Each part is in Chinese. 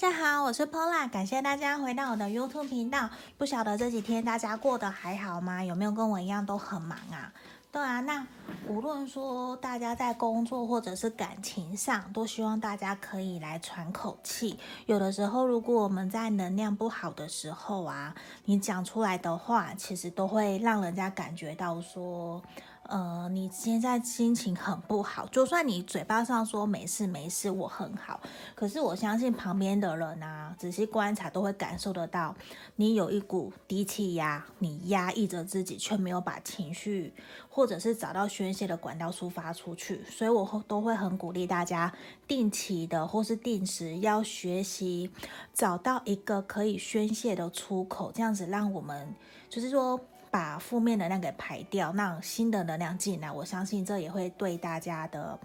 大家好，我是 Pola，感谢大家回到我的 YouTube 频道。不晓得这几天大家过得还好吗？有没有跟我一样都很忙啊？对啊，那无论说大家在工作或者是感情上，都希望大家可以来喘口气。有的时候，如果我们在能量不好的时候啊，你讲出来的话，其实都会让人家感觉到说。呃，你现在心情很不好，就算你嘴巴上说没事没事，我很好，可是我相信旁边的人啊，仔细观察都会感受得到，你有一股低气压，你压抑着自己，却没有把情绪或者是找到宣泄的管道抒发出去，所以我都会很鼓励大家定期的或是定时要学习找到一个可以宣泄的出口，这样子让我们就是说。把负面能量给排掉，让新的能量进来。我相信这也会对大家的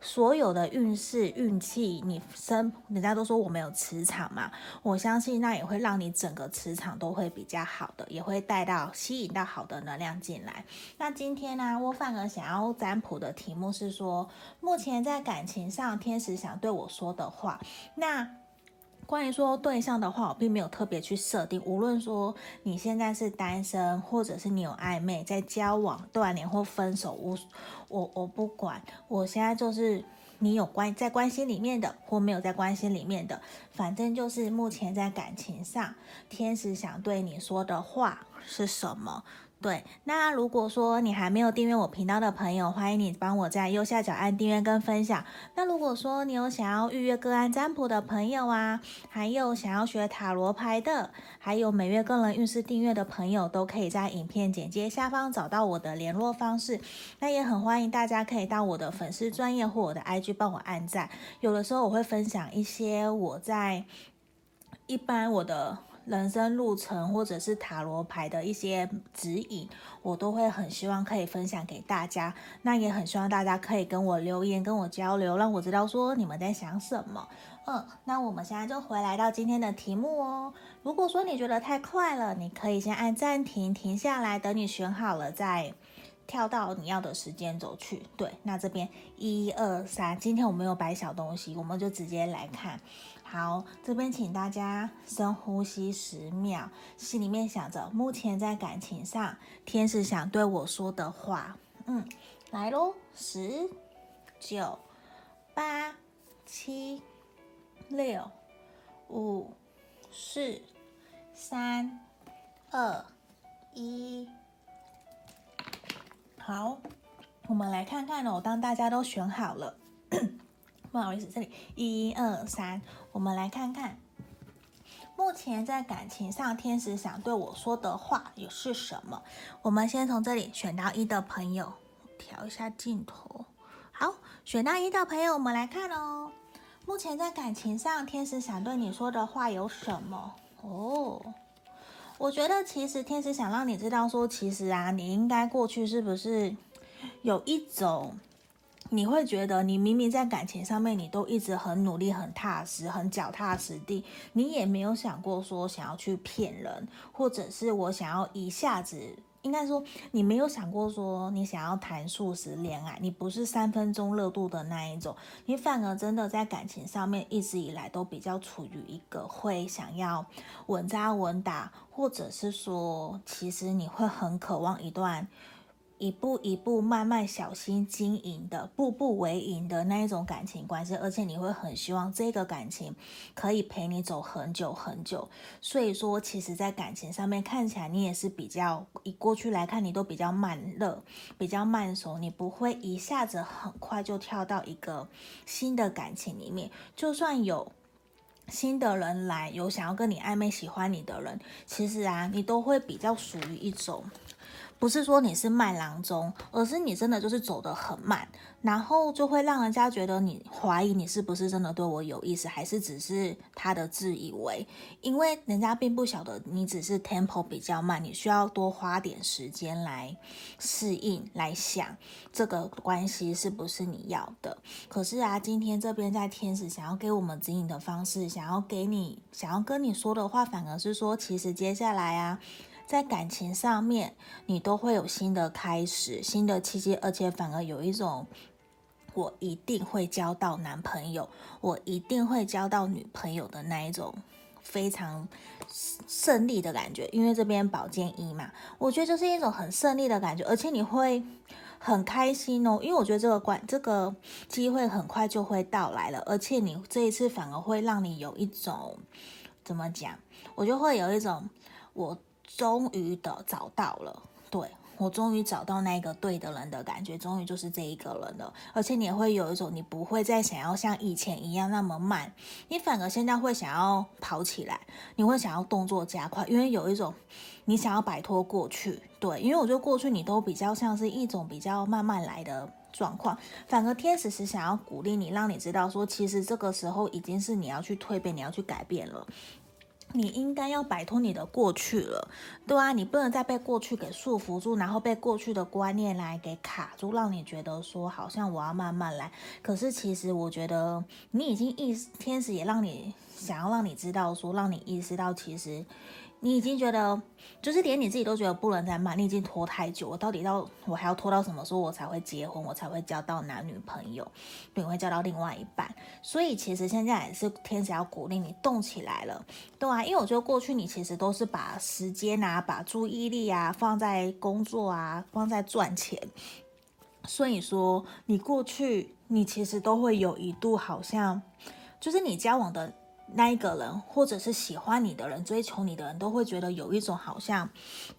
所有的运势、运气，你生人家都说我们有磁场嘛，我相信那也会让你整个磁场都会比较好的，也会带到吸引到好的能量进来。那今天呢，我反而想要占卜的题目是说，目前在感情上，天使想对我说的话。那关于说对象的话，我并没有特别去设定。无论说你现在是单身，或者是你有暧昧在交往、断联或分手，我我我不管。我现在就是你有关在关系里面的，或没有在关系里面的，反正就是目前在感情上，天使想对你说的话是什么？对，那如果说你还没有订阅我频道的朋友，欢迎你帮我在右下角按订阅跟分享。那如果说你有想要预约个案占卜的朋友啊，还有想要学塔罗牌的，还有每月个人运势订阅的朋友，都可以在影片简介下方找到我的联络方式。那也很欢迎大家可以到我的粉丝专业或我的 IG 帮我按赞。有的时候我会分享一些我在一般我的。人生路程，或者是塔罗牌的一些指引，我都会很希望可以分享给大家。那也很希望大家可以跟我留言，跟我交流，让我知道说你们在想什么。嗯，那我们现在就回来到今天的题目哦。如果说你觉得太快了，你可以先按暂停，停下来，等你选好了再跳到你要的时间走去。对，那这边一二三，今天我没有摆小东西，我们就直接来看。好，这边请大家深呼吸十秒，心里面想着目前在感情上天使想对我说的话。嗯，来喽，十、九、八、七、六、五、四、三、二、一。好，我们来看看哦，当大家都选好了。不好意思，这里一二三，我们来看看，目前在感情上，天使想对我说的话也是什么？我们先从这里选到一的朋友，调一下镜头。好，选到一的朋友，我们来看哦。目前在感情上，天使想对你说的话有什么？哦，我觉得其实天使想让你知道说，其实啊，你应该过去是不是有一种。你会觉得，你明明在感情上面，你都一直很努力、很踏实、很脚踏实地，你也没有想过说想要去骗人，或者是我想要一下子，应该说你没有想过说你想要谈速食恋爱，你不是三分钟热度的那一种，你反而真的在感情上面一直以来都比较处于一个会想要稳扎稳打，或者是说其实你会很渴望一段。一步一步慢慢小心经营的，步步为营的那一种感情关系，而且你会很希望这个感情可以陪你走很久很久。所以说，其实，在感情上面看起来，你也是比较以过去来看，你都比较慢热，比较慢熟，你不会一下子很快就跳到一个新的感情里面。就算有新的人来，有想要跟你暧昧、喜欢你的人，其实啊，你都会比较属于一种。不是说你是慢郎中，而是你真的就是走得很慢，然后就会让人家觉得你怀疑你是不是真的对我有意思，还是只是他的自以为，因为人家并不晓得你只是 tempo 比较慢，你需要多花点时间来适应，来想这个关系是不是你要的。可是啊，今天这边在天使想要给我们指引的方式，想要给你，想要跟你说的话，反而是说，其实接下来啊。在感情上面，你都会有新的开始、新的契机，而且反而有一种我一定会交到男朋友，我一定会交到女朋友的那一种非常胜利的感觉。因为这边宝剑一嘛，我觉得就是一种很胜利的感觉，而且你会很开心哦，因为我觉得这个关这个机会很快就会到来了，而且你这一次反而会让你有一种怎么讲，我就会有一种我终于的找到了，对。我终于找到那个对的人的感觉，终于就是这一个人了。而且你也会有一种，你不会再想要像以前一样那么慢，你反而现在会想要跑起来，你会想要动作加快，因为有一种你想要摆脱过去。对，因为我觉得过去你都比较像是一种比较慢慢来的状况，反而天使是想要鼓励你，让你知道说，其实这个时候已经是你要去蜕变，你要去改变了。你应该要摆脱你的过去了，对啊，你不能再被过去给束缚住，然后被过去的观念来给卡住，让你觉得说好像我要慢慢来。可是其实我觉得你已经意识，天使也让你想要让你知道说，让你意识到其实。你已经觉得，就是连你自己都觉得不能再慢，你已经拖太久，我到底到我还要拖到什么时候我才会结婚，我才会交到男女朋友，你，会交到另外一半。所以其实现在也是天使要鼓励你动起来了，对啊，因为我觉得过去你其实都是把时间啊、把注意力啊放在工作啊、放在赚钱，所以说你过去你其实都会有一度好像，就是你交往的。那一个人，或者是喜欢你的人、追求你的人，都会觉得有一种好像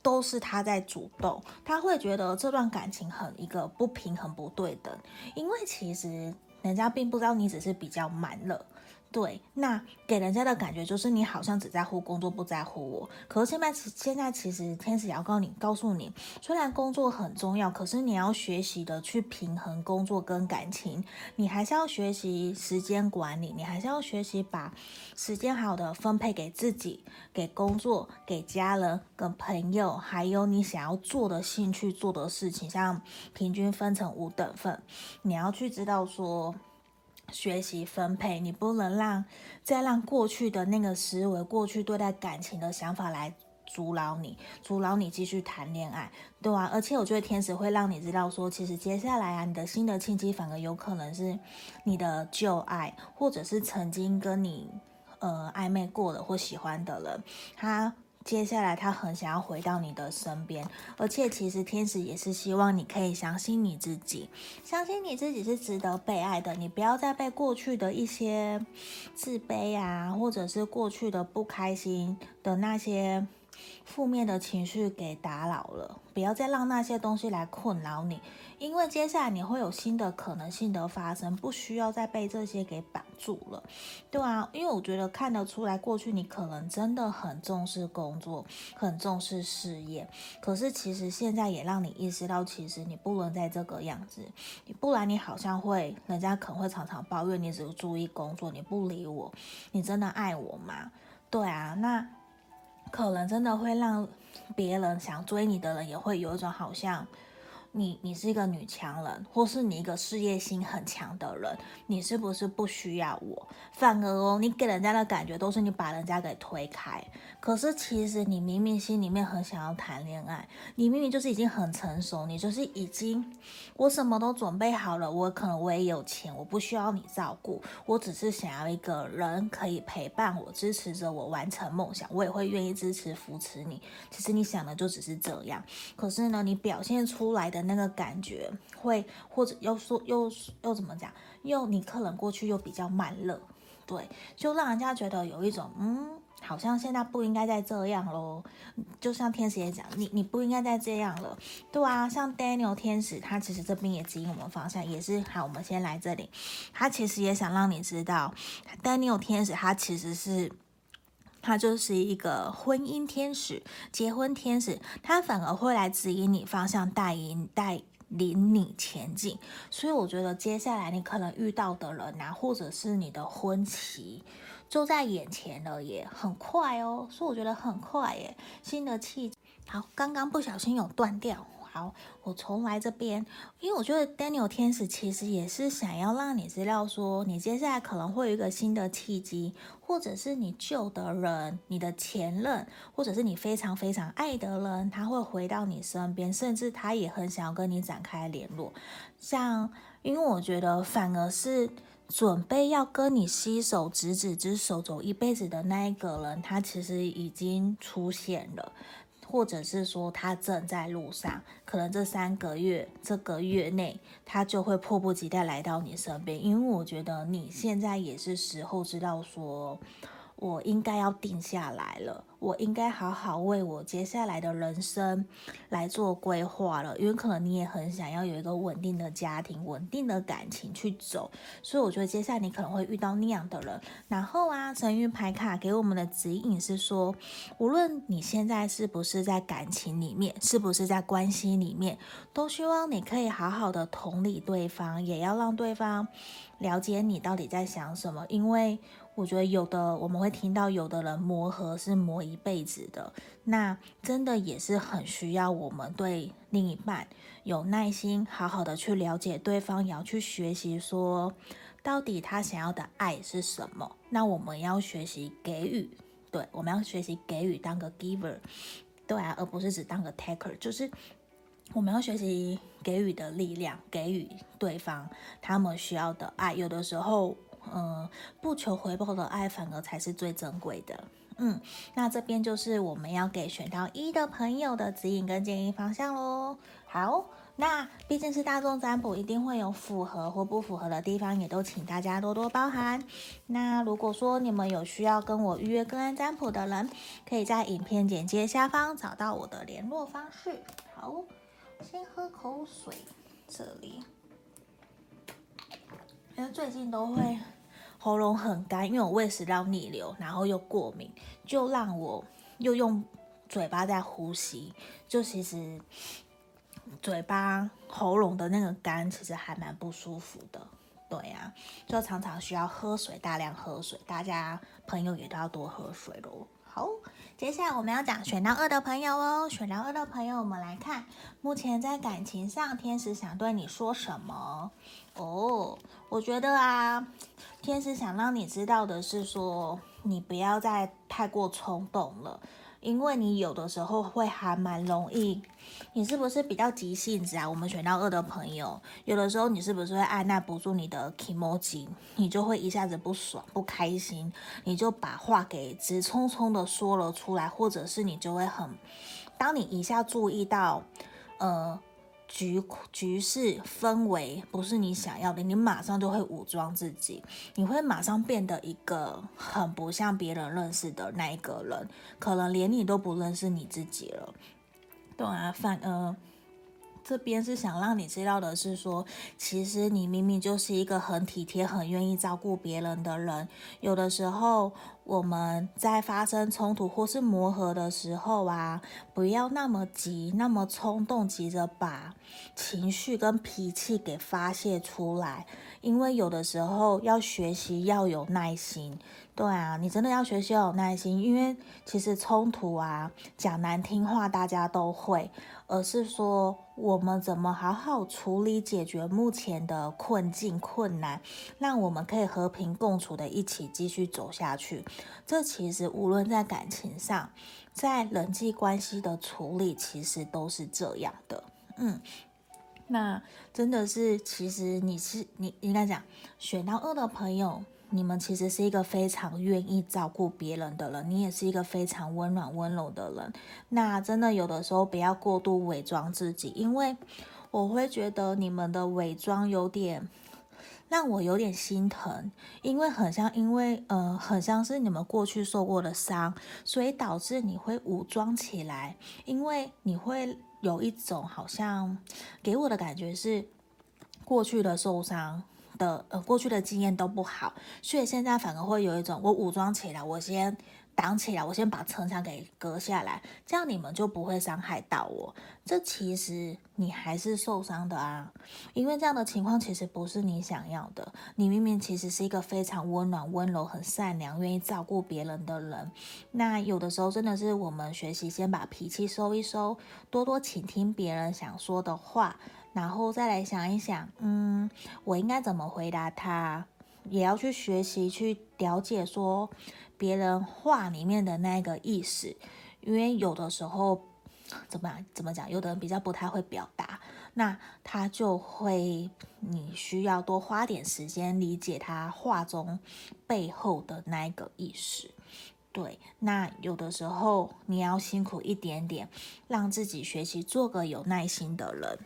都是他在主动，他会觉得这段感情很一个不平衡、不对等，因为其实人家并不知道你只是比较慢了。对，那给人家的感觉就是你好像只在乎工作，不在乎我。可是现在，现在其实天使也要告你，告诉你，虽然工作很重要，可是你要学习的去平衡工作跟感情。你还是要学习时间管理，你还是要学习把时间好的分配给自己、给工作、给家人、跟朋友，还有你想要做的兴趣、做的事情，像平均分成五等份。你要去知道说。学习分配，你不能让再让过去的那个思维、过去对待感情的想法来阻挠你，阻挠你继续谈恋爱，对啊，而且我觉得天使会让你知道说，其实接下来啊，你的新的契机反而有可能是你的旧爱，或者是曾经跟你呃暧昧过的或喜欢的人，他。接下来，他很想要回到你的身边，而且其实天使也是希望你可以相信你自己，相信你自己是值得被爱的。你不要再被过去的一些自卑啊，或者是过去的不开心的那些负面的情绪给打扰了，不要再让那些东西来困扰你。因为接下来你会有新的可能性的发生，不需要再被这些给绑住了，对啊，因为我觉得看得出来，过去你可能真的很重视工作，很重视事业，可是其实现在也让你意识到，其实你不能再这个样子，不然你好像会，人家可能会常常抱怨你只注意工作，你不理我，你真的爱我吗？对啊，那可能真的会让别人想追你的人也会有一种好像。你你是一个女强人，或是你一个事业心很强的人，你是不是不需要我？反而哦，你给人家的感觉都是你把人家给推开。可是其实你明明心里面很想要谈恋爱，你明明就是已经很成熟，你就是已经我什么都准备好了，我可能我也有钱，我不需要你照顾，我只是想要一个人可以陪伴我，支持着我完成梦想，我也会愿意支持扶持你。其实你想的就只是这样，可是呢，你表现出来的。那个感觉会，或者又说又又怎么讲？又你客人过去又比较慢热，对，就让人家觉得有一种嗯，好像现在不应该再这样喽。就像天使也讲，你你不应该再这样了，对啊。像 Daniel 天使，他其实这边也指引我们方向，也是好。我们先来这里，他其实也想让你知道，Daniel 天使他其实是。他就是一个婚姻天使、结婚天使，他反而会来指引你方向，带引带领你前进。所以我觉得接下来你可能遇到的人啊，或者是你的婚期就在眼前了，也很快哦。所以我觉得很快耶，新的气。好，刚刚不小心有断掉。好，我重来这边，因为我觉得 Daniel 天使其实也是想要让你知道说，你接下来可能会有一个新的契机，或者是你旧的人、你的前任，或者是你非常非常爱的人，他会回到你身边，甚至他也很想要跟你展开联络。像因为我觉得反而是准备要跟你携手执子之手走一辈子的那一个人，他其实已经出现了。或者是说他正在路上，可能这三个月、这个月内，他就会迫不及待来到你身边，因为我觉得你现在也是时候知道说。我应该要定下来了，我应该好好为我接下来的人生来做规划了，因为可能你也很想要有一个稳定的家庭、稳定的感情去走，所以我觉得接下来你可能会遇到那样的人。然后啊，神諭牌卡给我们的指引是说，无论你现在是不是在感情里面，是不是在关系里面，都希望你可以好好的同理对方，也要让对方了解你到底在想什么，因为。我觉得有的我们会听到，有的人磨合是磨一辈子的，那真的也是很需要我们对另一半有耐心，好好的去了解对方，也要去学习说，到底他想要的爱是什么。那我们要学习给予，对，我们要学习给予，当个 giver，对啊，而不是只当个 taker，就是我们要学习给予的力量，给予对方他们需要的爱。有的时候。嗯，不求回报的爱反而才是最珍贵的。嗯，那这边就是我们要给选到一的朋友的指引跟建议方向喽。好，那毕竟是大众占卜，一定会有符合或不符合的地方，也都请大家多多包涵。那如果说你们有需要跟我预约个案占卜的人，可以在影片简介下方找到我的联络方式。好，先喝口水，这里。因为最近都会喉咙很干，因为我胃食道逆流，然后又过敏，就让我又用嘴巴在呼吸，就其实嘴巴喉咙的那个干其实还蛮不舒服的。对呀、啊，就常常需要喝水，大量喝水，大家朋友也都要多喝水喽。好，接下来我们要讲选到二的朋友哦，选到二的朋友，我们来看目前在感情上，天使想对你说什么？哦，我觉得啊，天使想让你知道的是说，你不要再太过冲动了，因为你有的时候会还蛮容易。你是不是比较急性子啊？我们选到二的朋友，有的时候你是不是会按捺不住你的 kimoji，你就会一下子不爽、不开心，你就把话给直冲冲的说了出来，或者是你就会很，当你一下注意到，呃。局局势氛围不是你想要的，你马上就会武装自己，你会马上变得一个很不像别人认识的那一个人，可能连你都不认识你自己了。对啊，反而这边是想让你知道的是说，其实你明明就是一个很体贴、很愿意照顾别人的人，有的时候。我们在发生冲突或是磨合的时候啊，不要那么急，那么冲动，急着把情绪跟脾气给发泄出来。因为有的时候要学习要有耐心。对啊，你真的要学习要有耐心，因为其实冲突啊，讲难听话大家都会，而是说我们怎么好好处理解决目前的困境困难，让我们可以和平共处的一起继续走下去。这其实无论在感情上，在人际关系的处理，其实都是这样的。嗯，那真的是，其实你是你应该讲选到二的朋友。你们其实是一个非常愿意照顾别人的人，你也是一个非常温暖温柔的人。那真的有的时候不要过度伪装自己，因为我会觉得你们的伪装有点让我有点心疼，因为很像，因为呃，很像是你们过去受过的伤，所以导致你会武装起来，因为你会有一种好像给我的感觉是过去的受伤。的呃，过去的经验都不好，所以现在反而会有一种我武装起来，我先挡起来，我先把城墙给隔下来，这样你们就不会伤害到我。这其实你还是受伤的啊，因为这样的情况其实不是你想要的。你明明其实是一个非常温暖、温柔、很善良、愿意照顾别人的人。那有的时候真的是我们学习先把脾气收一收，多多倾听别人想说的话。然后再来想一想，嗯，我应该怎么回答他？也要去学习去了解说别人话里面的那个意思，因为有的时候怎么怎么讲，有的人比较不太会表达，那他就会你需要多花点时间理解他话中背后的那一个意思。对，那有的时候你要辛苦一点点，让自己学习做个有耐心的人。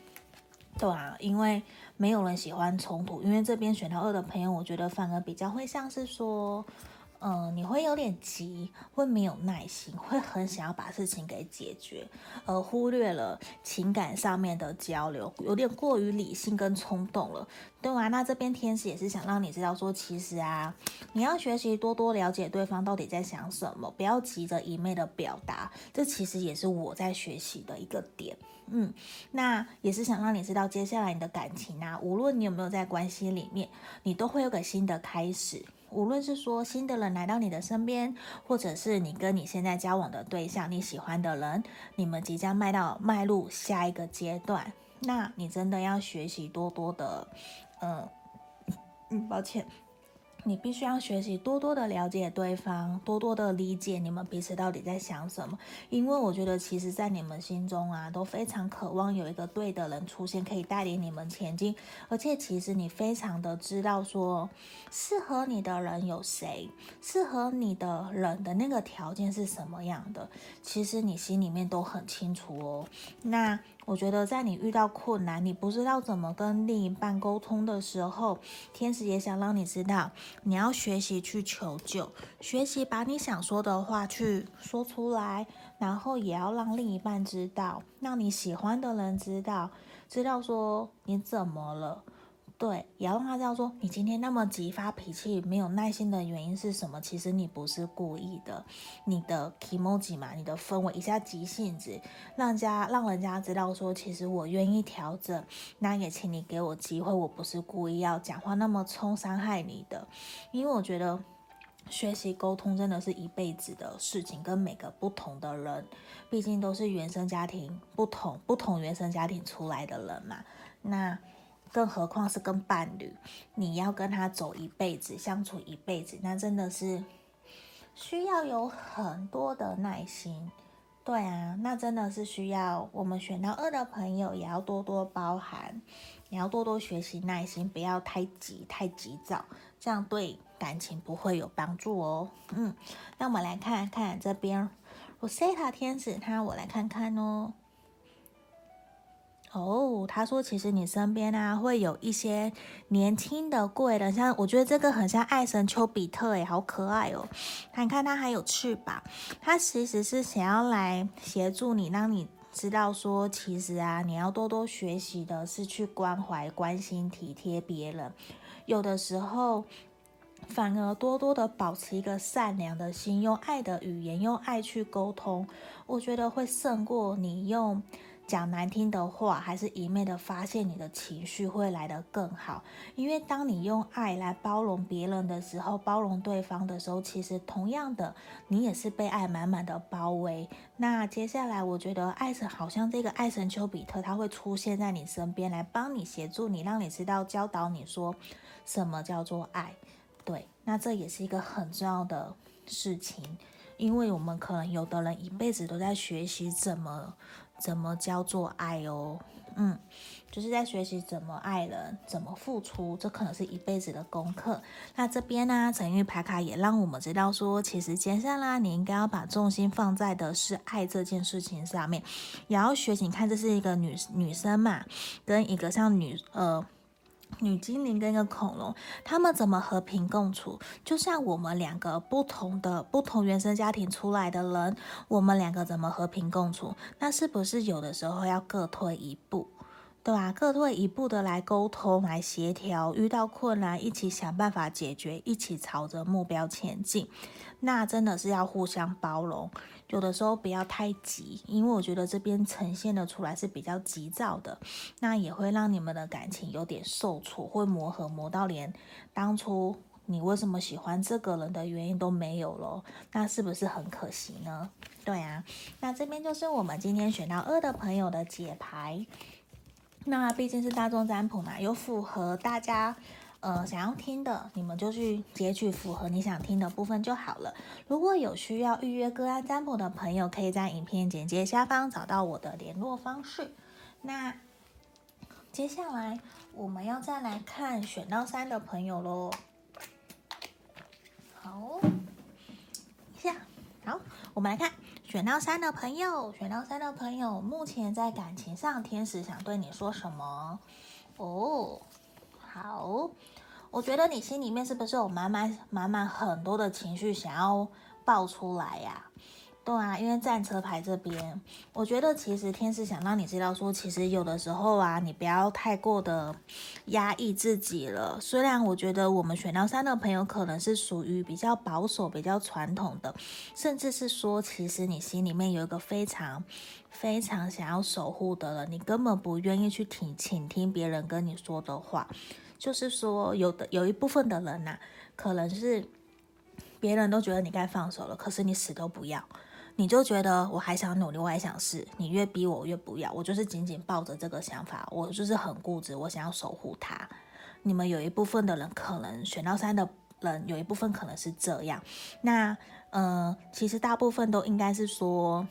对啊，因为没有人喜欢冲突。因为这边选到二的朋友，我觉得反而比较会像是说，嗯、你会有点急，会没有耐心，会很想要把事情给解决，而忽略了情感上面的交流，有点过于理性跟冲动了。对啊，那这边天使也是想让你知道说，其实啊，你要学习多多了解对方到底在想什么，不要急着一昧的表达。这其实也是我在学习的一个点。嗯，那也是想让你知道，接下来你的感情啊，无论你有没有在关系里面，你都会有个新的开始。无论是说新的人来到你的身边，或者是你跟你现在交往的对象，你喜欢的人，你们即将迈到迈入下一个阶段，那你真的要学习多多的，嗯嗯，抱歉。你必须要学习多多的了解对方，多多的理解你们彼此到底在想什么。因为我觉得，其实，在你们心中啊，都非常渴望有一个对的人出现，可以带领你们前进。而且，其实你非常的知道说，适合你的人有谁，适合你的人的那个条件是什么样的，其实你心里面都很清楚哦。那。我觉得在你遇到困难，你不知道怎么跟另一半沟通的时候，天使也想让你知道，你要学习去求救，学习把你想说的话去说出来，然后也要让另一半知道，让你喜欢的人知道，知道说你怎么了。对，也要让他知道说，你今天那么急发脾气、没有耐心的原因是什么？其实你不是故意的，你的 kimoji 嘛，你的氛围一下急性子，让人家让人家知道说，其实我愿意调整，那也请你给我机会，我不是故意要讲话那么冲伤害你的，因为我觉得学习沟通真的是一辈子的事情，跟每个不同的人，毕竟都是原生家庭不同，不同原生家庭出来的人嘛，那。更何况是跟伴侣，你要跟他走一辈子，相处一辈子，那真的是需要有很多的耐心。对啊，那真的是需要我们选到二的朋友也要多多包涵，也要多多学习耐心，不要太急、太急躁，这样对感情不会有帮助哦。嗯，那我们来看看这边，Rosetta 天使，他我来看看哦。哦，他说其实你身边啊会有一些年轻的贵人，像我觉得这个很像爱神丘比特诶，好可爱哦。看看他还有翅膀，他其实是想要来协助你，让你知道说，其实啊你要多多学习的是去关怀、关心、体贴别人，有的时候反而多多的保持一个善良的心，用爱的语言，用爱去沟通，我觉得会胜过你用。讲难听的话，还是一昧的发泄你的情绪会来得更好。因为当你用爱来包容别人的时候，包容对方的时候，其实同样的，你也是被爱满满的包围。那接下来，我觉得爱神好像这个爱神丘比特，他会出现在你身边，来帮你协助你，让你知道教导你说什么叫做爱。对，那这也是一个很重要的事情，因为我们可能有的人一辈子都在学习怎么。怎么叫做爱哦？嗯，就是在学习怎么爱人，怎么付出，这可能是一辈子的功课。那这边呢，陈玉牌卡也让我们知道说，其实接下来你应该要把重心放在的是爱这件事情上面，也要学习。你看，这是一个女女生嘛，跟一个像女呃。女精灵跟一个恐龙，他们怎么和平共处？就像我们两个不同的、不同原生家庭出来的人，我们两个怎么和平共处？那是不是有的时候要各退一步，对吧？各退一步的来沟通、来协调，遇到困难一起想办法解决，一起朝着目标前进。那真的是要互相包容。有的时候不要太急，因为我觉得这边呈现的出来是比较急躁的，那也会让你们的感情有点受挫，会磨合磨到连当初你为什么喜欢这个人的原因都没有了，那是不是很可惜呢？对啊，那这边就是我们今天选到二的朋友的解牌，那毕竟是大众占卜嘛，有符合大家。呃，想要听的，你们就去截取符合你想听的部分就好了。如果有需要预约个案占卜的朋友，可以在影片简介下方找到我的联络方式。那接下来我们要再来看选到三的朋友喽。好，下，好，我们来看选到三的朋友。选到三的朋友，目前在感情上，天使想对你说什么？哦，好，我觉得你心里面是不是有满满满满很多的情绪想要爆出来呀？对啊，因为战车牌这边，我觉得其实天使想让你知道说，其实有的时候啊，你不要太过的压抑自己了。虽然我觉得我们选到三的朋友可能是属于比较保守、比较传统的，甚至是说，其实你心里面有一个非常非常想要守护的人，你根本不愿意去听倾听别人跟你说的话。就是说，有的有一部分的人呐、可能是别人都觉得你该放手了，可是你死都不要。你就觉得我还想努力，我还想试，你越逼我，我越不要。我就是紧紧抱着这个想法，我就是很固执，我想要守护他。你们有一部分的人可能选到三的人，有一部分可能是这样。那嗯、其实大部分都应该是说。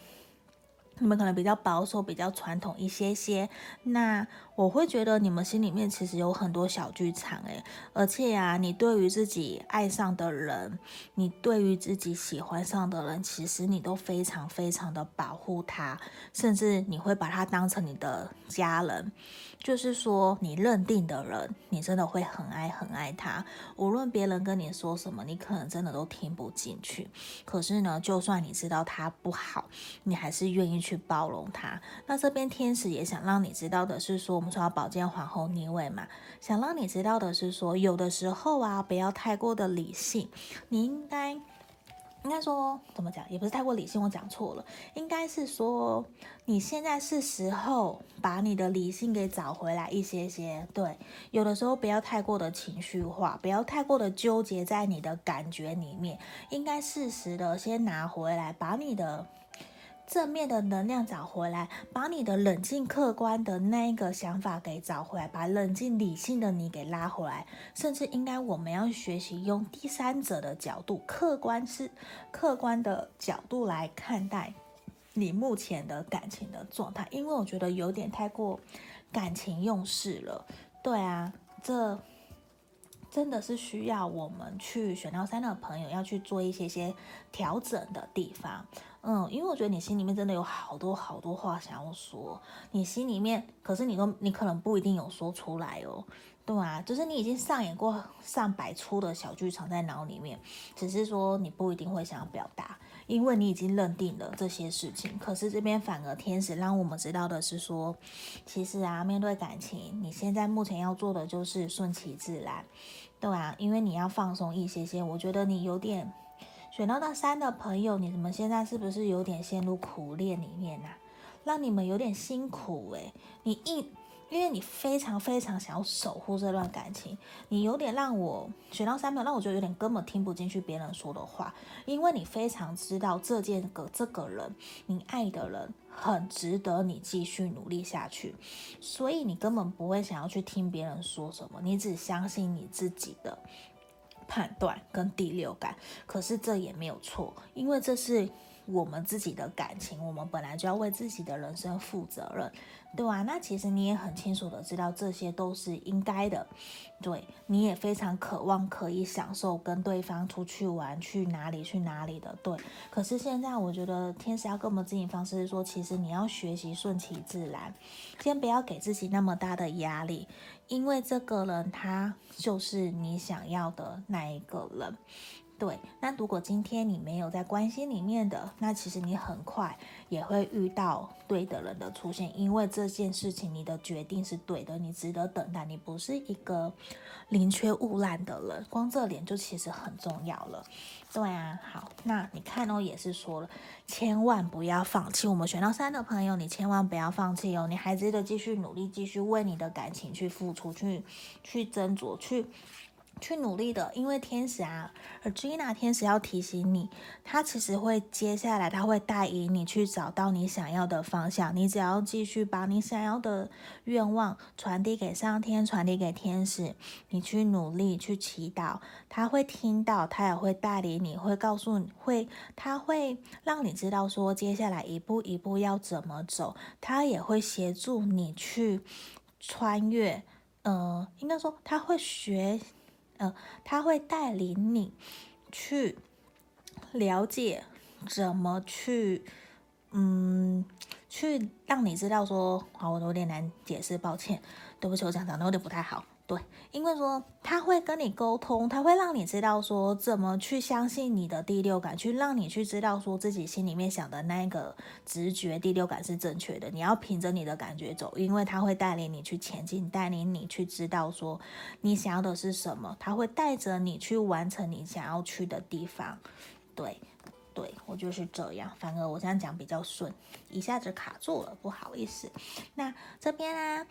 你们可能比较保守，比较传统一些些。那我会觉得你们心里面其实有很多小剧场，诶，而且呀、啊，你对于自己爱上的人，你对于自己喜欢上的人，其实你都非常非常的保护他，甚至你会把他当成你的家人。就是说，你认定的人，你真的会很爱很爱他。无论别人跟你说什么，你可能真的都听不进去。可是呢，就算你知道他不好，你还是愿意去包容他。那这边天使也想让你知道的是说，我们说宝剑皇后逆位嘛，想让你知道的是说，有的时候啊，不要太过的理性，你应该。应该说怎么讲，也不是太过理性，我讲错了。应该是说，你现在是时候把你的理性给找回来一些些。对，有的时候不要太过的情绪化，不要太过的纠结在你的感觉里面，应该适时的先拿回来，把你的。正面的能量找回来，把你的冷静客观的那一个想法给找回来，把冷静理性的你给拉回来。甚至应该我们要学习用第三者的角度，客观是客观的角度来看待你目前的感情的状态，因为我觉得有点太过感情用事了。对啊，这。真的是需要我们去选到三的朋友要去做一些些调整的地方，嗯，因为我觉得你心里面真的有好多好多话想要说，你心里面可是你都你可能不一定有说出来哦，对啊，就是你已经上演过上百出的小剧场在脑里面，只是说你不一定会想要表达。因为你已经认定了这些事情，可是这边反而天使让我们知道的是说，其实啊，面对感情，你现在目前要做的就是顺其自然，对啊，因为你要放松一些些。我觉得你有点选到那三的朋友，你们现在是不是有点陷入苦恋里面啊？让你们有点辛苦诶、你一。因为你非常非常想要守护这段感情，你有点让我选到三秒，让我觉得有点根本听不进去别人说的话。因为你非常知道这件个这个人，你爱的人很值得你继续努力下去，所以你根本不会想要去听别人说什么，你只相信你自己的判断跟第六感。可是这也没有错，因为这是我们自己的感情，我们本来就要为自己的人生负责任。对啊，那其实你也很清楚的知道这些都是应该的，对，你也非常渴望可以享受跟对方出去玩，去哪里去哪里的，对。可是现在我觉得天使要跟我们指引方式是说，其实你要学习顺其自然，先不要给自己那么大的压力，因为这个人他就是你想要的那一个人。对，那如果今天你没有在关系里面的，那其实你很快也会遇到对的人的出现，因为这件事情你的决定是对的，你值得等待，你不是一个宁缺毋滥的人，光这点就其实很重要了。对啊，好，那你看哦，也是说了，千万不要放弃。我们选到三的朋友，你千万不要放弃哦，你还值得继续努力，继续为你的感情去付出，去去斟酌，去。去努力的，因为天使啊，而 Gina 天使要提醒你，他其实会接下来，他会带领你去找到你想要的方向。你只要继续把你想要的愿望传递给上天，传递给天使，你去努力去祈祷，他会听到，他也会带领你，会告诉你，会他会让你知道说接下来一步一步要怎么走，他也会协助你去。穿越，呃，应该说他会学，呃，他会带领你去了解怎么去，嗯，去让你知道说，好，我有点难解释，抱歉，对不起，我讲讲的有点不太好。对，因为说他会跟你沟通，他会让你知道说怎么去相信你的第六感，去让你去知道说自己心里面想的那个直觉第六感是正确的。你要凭着你的感觉走，因为他会带领你去前进，带领你去知道说你想要的是什么，他会带着你去完成你想要去的地方。对，对，我就是这样。反而我这样讲比较顺，一下子卡住了，不好意思。那这边啊。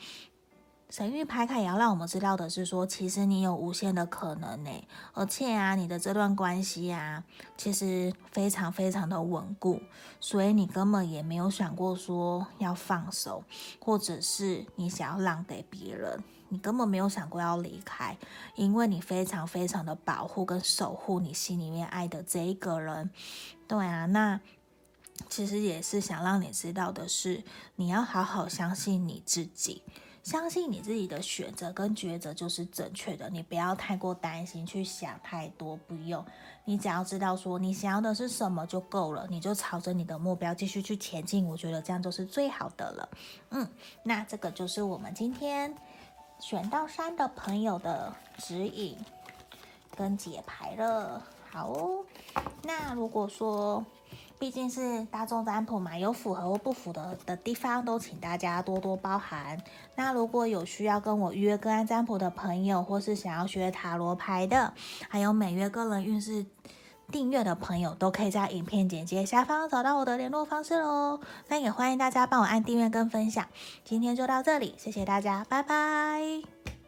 神域牌卡也要让我们知道的是说，其实你有无限的可能呢，而且啊，你的这段关系啊，其实非常非常的稳固，所以你根本也没有想过说要放手，或者是你想要让给别人，你根本没有想过要离开，因为你非常非常的保护跟守护你心里面爱的这一个人。对啊，那其实也是想让你知道的是，你要好好相信你自己。相信你自己的选择跟抉择就是正确的，你不要太过担心，去想太多，不用。你只要知道说你想要的是什么就够了，你就朝着你的目标继续去前进，我觉得这样就是最好的了。嗯，那这个就是我们今天选到三的朋友的指引跟解牌了。好哦，那如果说。毕竟是大众占卜嘛，有符合或不符合的地方，都请大家多多包涵。那如果有需要跟我预约个案占卜的朋友，或是想要学塔罗牌的，还有每月个人运势订阅的朋友，都可以在影片简介下方找到我的联络方式喽。那也欢迎大家帮我按订阅跟分享。今天就到这里，谢谢大家，拜拜。